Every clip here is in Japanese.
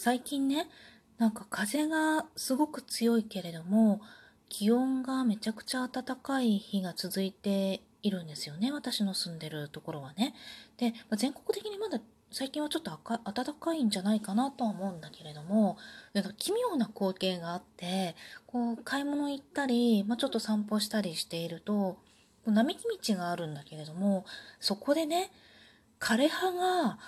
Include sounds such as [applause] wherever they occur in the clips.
最近ねなんか風がすごく強いけれども気温がめちゃくちゃ暖かい日が続いているんですよね私の住んでるところはね。で、まあ、全国的にまだ最近はちょっと暖かいんじゃないかなとは思うんだけれどもなんか奇妙な光景があってこう買い物行ったり、まあ、ちょっと散歩したりしていると並木道があるんだけれどもそこでね枯葉が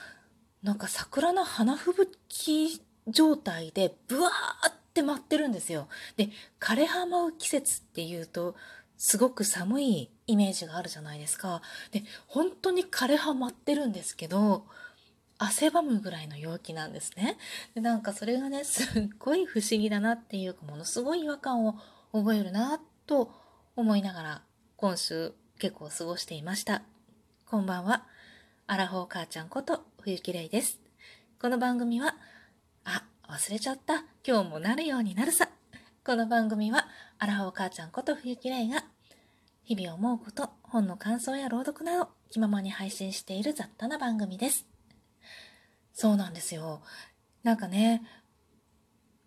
なんか桜の花吹雪状態でブワーって舞ってるんですよ。で枯れ葉舞う季節っていうとすごく寒いイメージがあるじゃないですか。で本当に枯れ葉舞ってるんですけど汗ばむぐらいの陽気なんですね。でなんかそれがねすっごい不思議だなっていうかものすごい違和感を覚えるなと思いながら今週結構過ごしていました。こんばんは。アラフォー母ちゃんこと冬木玲です。この番組は、あ、忘れちゃった。今日もなるようになるさ。この番組は、アラフォー母ちゃんこと冬木玲が、日々思うこと、本の感想や朗読など、気ままに配信している雑多な番組です。そうなんですよ。なんかね、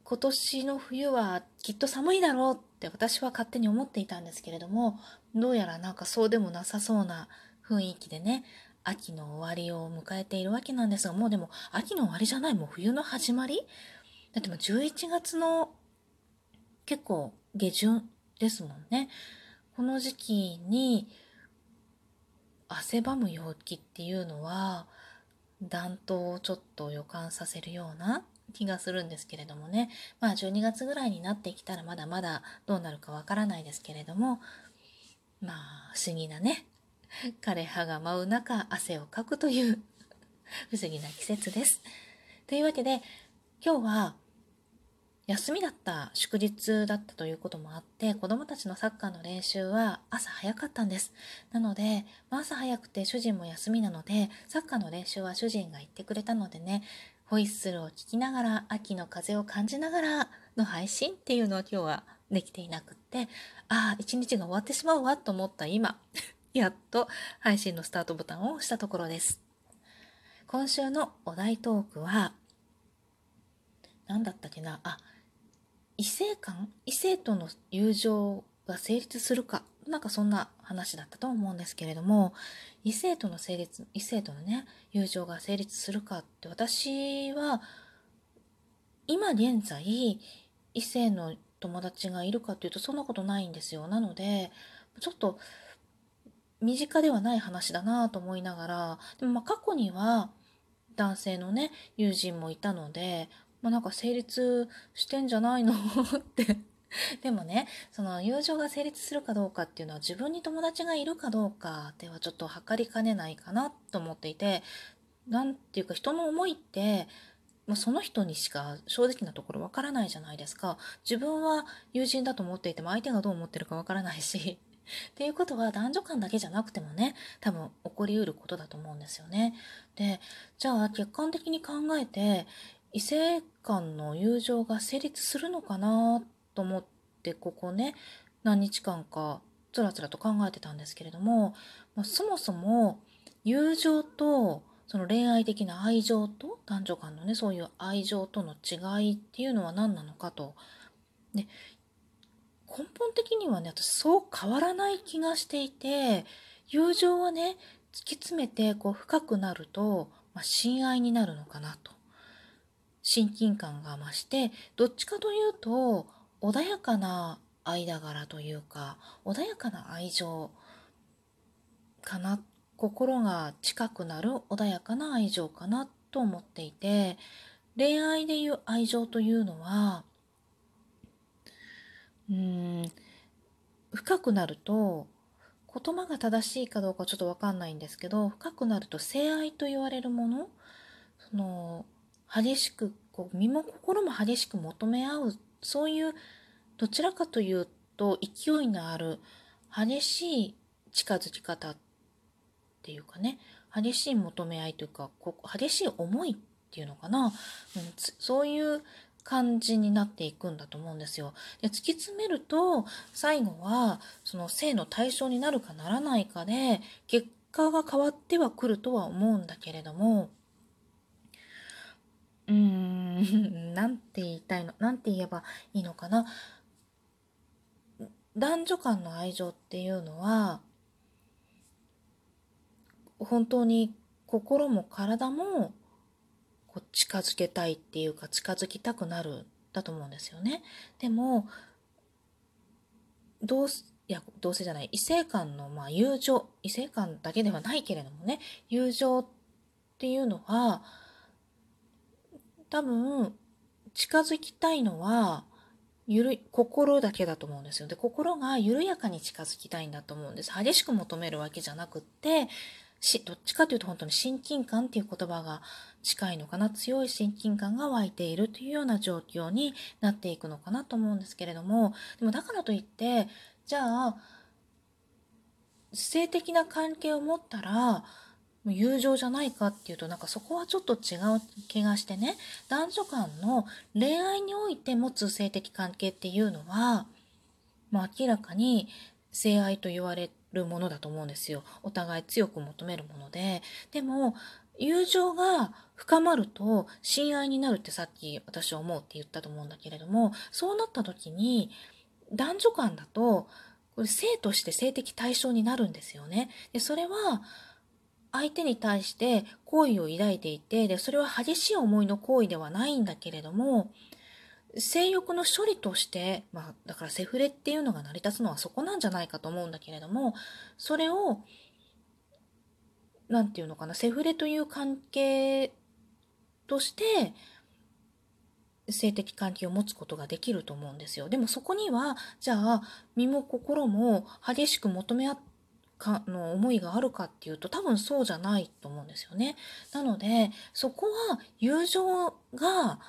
今年の冬はきっと寒いだろうって私は勝手に思っていたんですけれども、どうやらなんかそうでもなさそうな雰囲気でね、秋の終わりを迎えているわけなんですが、もうでも秋の終わりじゃない、もう冬の始まり？だってもう11月の結構下旬ですもんね。この時期に汗ばむ陽気っていうのは、暖冬をちょっと予感させるような気がするんですけれどもねまあ12月ぐらいになってきたらまだまだどうなるかわからないですけれどもまあ不思議なね枯れ葉が舞う中汗をかくという [laughs] 不思議な季節です。というわけで今日は休みだった祝日だったということもあって子供たちのサッカーの練習は朝早かったんですなので、まあ、朝早くて主人も休みなのでサッカーの練習は主人が行ってくれたのでねホイッスルを聞きながら秋の風を感じながらの配信っていうのは今日はできていなくってああ一日が終わってしまうわと思った今 [laughs] やっと配信のスタートボタンを押したところです。今週のお題トークは何だったっけな？あ異性間？異性との友情が成立するか？なんかそんな話だったと思うんですけれども異性との成立異性とのね友情が成立するかって私は今現在異性の友達がいるかっていうとそんなことないんですよ。なのでちょっと身近ではない話だなと思いながらでもまあ過去には男性のね友人もいたのでまあ、なんか成立してんじゃないの？[laughs] って。でもねその友情が成立するかどうかっていうのは自分に友達がいるかどうかではちょっと測りかねないかなと思っていて何ていうか人の思いってまあ、その人にしか正直なところわからないじゃないですか。自分は友人だと思っていても相手がどう思ってるかわからないし。っていうことは男女間だけじゃなくてもね多分起こりうることだと思うんですよね。でじゃあ客観的に考えて異性間の友情が成立するのかなと思ってここね何日間かつらつらと考えてたんですけれども、まあ、そもそも友情とその恋愛的な愛情と男女間のねそういう愛情との違いっていうのは何なのかと。で根本的にはね私そう変わらない気がしていて友情はね突き詰めてこう深くなると、まあ、親愛になるのかなと。親近感が増してどっちかというと穏やかな間柄というか穏やかな愛情かな心が近くなる穏やかな愛情かなと思っていて恋愛でいう愛情というのはうん。深くなると言葉が正しいかどうかちょっと分かんないんですけど深くなると性愛と言われるものその激しくこう身も心も激しく求め合うそういうどちらかというと勢いのある激しい近づき方っていうかね激しい求め合いというかこ激しい思いっていうのかな、うん、そういう感じになっていくんだと思うんですよ。で突き詰めると最後はその性の対象になるかならないかで結果が変わってはくるとは思うんだけれどもうーん [laughs] なんて言いたいの、なんて言えばいいのかな。男女間の愛情っていうのは、本当に心も体もこう近づけたいっていうか近づきたくなるだと思うんですよね。でも、どうすいや、どうせじゃない、異性間の、まあ、友情、異性間だけではないけれどもね、友情っていうのは、多分、近づきたいのは、ゆる心だけだと思うんですよ。で、心が緩やかに近づきたいんだと思うんです。激しく求めるわけじゃなくって、し、どっちかというと本当に親近感っていう言葉が近いのかな。強い親近感が湧いているというような状況になっていくのかなと思うんですけれども、でもだからといって、じゃあ、性的な関係を持ったら、友情じゃないかっていうとなんかそこはちょっと違う気がしてね男女間の恋愛において持つ性的関係っていうのは、まあ、明らかに性愛と言われるものだと思うんですよお互い強く求めるものででも友情が深まると親愛になるってさっき私は思うって言ったと思うんだけれどもそうなった時に男女間だとこれ性として性的対象になるんですよね。でそれは相手に対して好意を抱いていてでそれは激しい思いの行為ではないんだけれども性欲の処理として、まあ、だからセフレっていうのが成り立つのはそこなんじゃないかと思うんだけれどもそれを何て言うのかなセフレという関係として性的関係を持つことができると思うんですよ。でもそこにはじゃあ身も心も激しく求め合かの思いがあるかっていうと多分そうじゃないと思うんですよね。なのでそこは友情が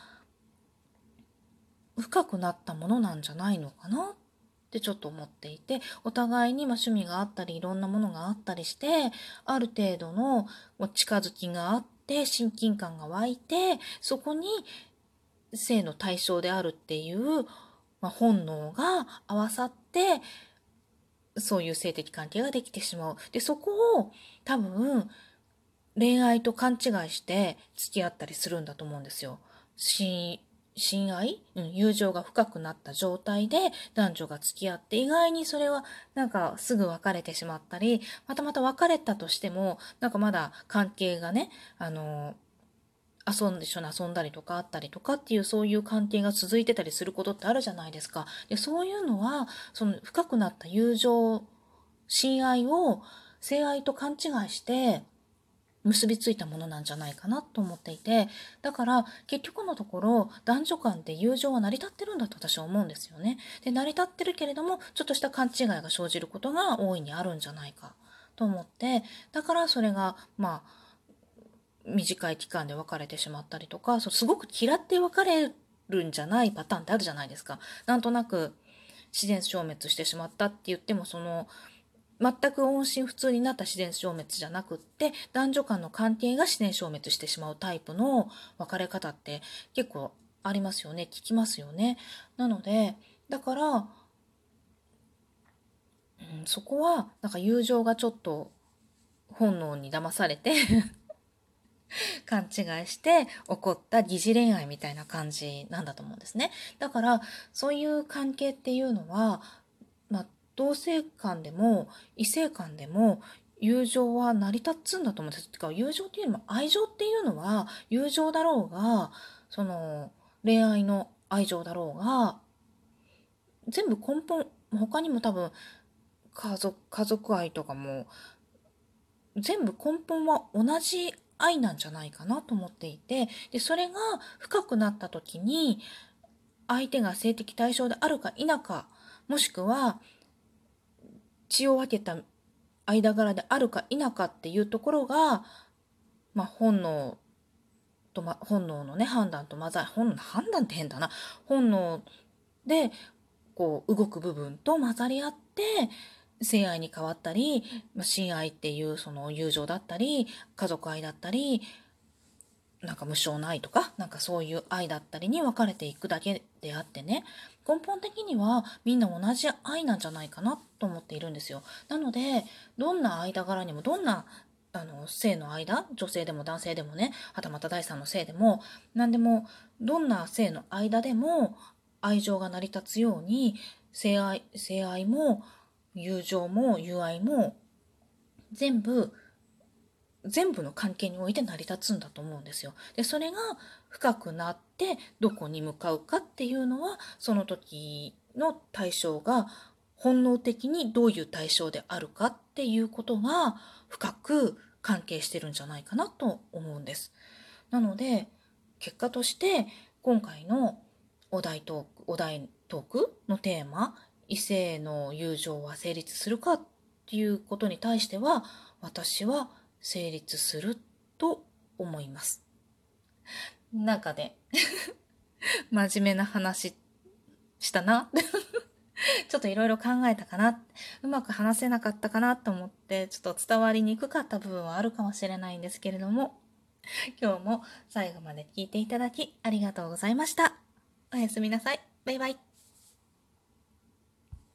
深くなったものなんじゃないのかな？ってちょっと思っていてお互いにま趣味があったりいろんなものがあったりしてある程度の近づきがあって親近感が湧いてそこに性の対象であるっていう、ま、本能が合わさってそういう性的関係ができてしまう。で、そこを多分恋愛と勘違いして付き合ったりするんだと思うんですよ。親愛、うん、友情が深くなった状態で男女が付き合って意外にそれはなんかすぐ別れてしまったりまたまた別れたとしてもなんかまだ関係がねあの遊んで一緒に遊んだりとかあったりとかっていうそういう関係が続いてたりすることってあるじゃないですか。でそういうのはその深くなった友情親愛を性愛と勘違いして結びついたものなんじゃないかなと思っていてだから結局のところ男女間で友情は成り立ってるんだと私は思うんですよね。で成り立ってるけれどもちょっとした勘違いが生じることが大いにあるんじゃないかと思ってだからそれがまあ短い期間で別れてしまったりとかそうすごく嫌って別れるんじゃないパターンってあるじゃないですか。なんとなく自然消滅してしまったって言ってもその全く音信不通になった自然消滅じゃなくって男女間の関係が自然消滅してしまうタイプの別れ方って結構ありますよね聞きますよね。なのでだから、うん、そこはなんか友情がちょっと本能に騙されて [laughs] 勘違いして起こった疑似恋愛みたいな感じなんだと思うんですね。だからそういう関係っていうのは、同性間でも異性間でも友情は成り立つんだと思うんです。てか友情っていうのも愛情っていうのは友情だろうがその恋愛の愛情だろうが全部根本他にも多分家族家族愛とかも全部根本は同じ愛なんじゃないかなと思っていてでそれが深くなった時に相手が性的対象であるか否かもしくは血を分けた間柄であるか否かっていうところが、まあ、本能と、ま、本能のね判断と混ざり本判断って変だな。本能でこう動く部分と混ざり合って性愛に変わったり、まあ、親愛っていうその友情だったり、家族愛だったり、なんか無償の愛とか、なんかそういう愛だったりに分かれていくだけであってね、根本的にはみんな同じ愛なんじゃないかなと思っているんですよ。なので、どんな間柄にも、どんなあの性の間女性でも男性でもねはたまた第三の性でも何でもどんな性の間でも愛情が成り立つように性愛性愛も友情も友愛も全部全部の関係において成り立つんだと思うんですよ。でそれが深くなってどこに向かうかっていうのはその時の対象が本能的にどういう対象であるかっていうことが深く関係してるんじゃないかなと思うんです。なので結果として今回のお題トークお題トークのテーマ異性の友情は成立するかっていうことに対しては私は成立すると思います。なんかね [laughs] 真面目な話したな [laughs] ちょっといろいろ考えたかな、うまく話せなかったかなと思って、ちょっと伝わりにくかった部分はあるかもしれないんですけれども、今日も最後まで聞いていただきありがとうございました。おやすみなさい。バイバイ。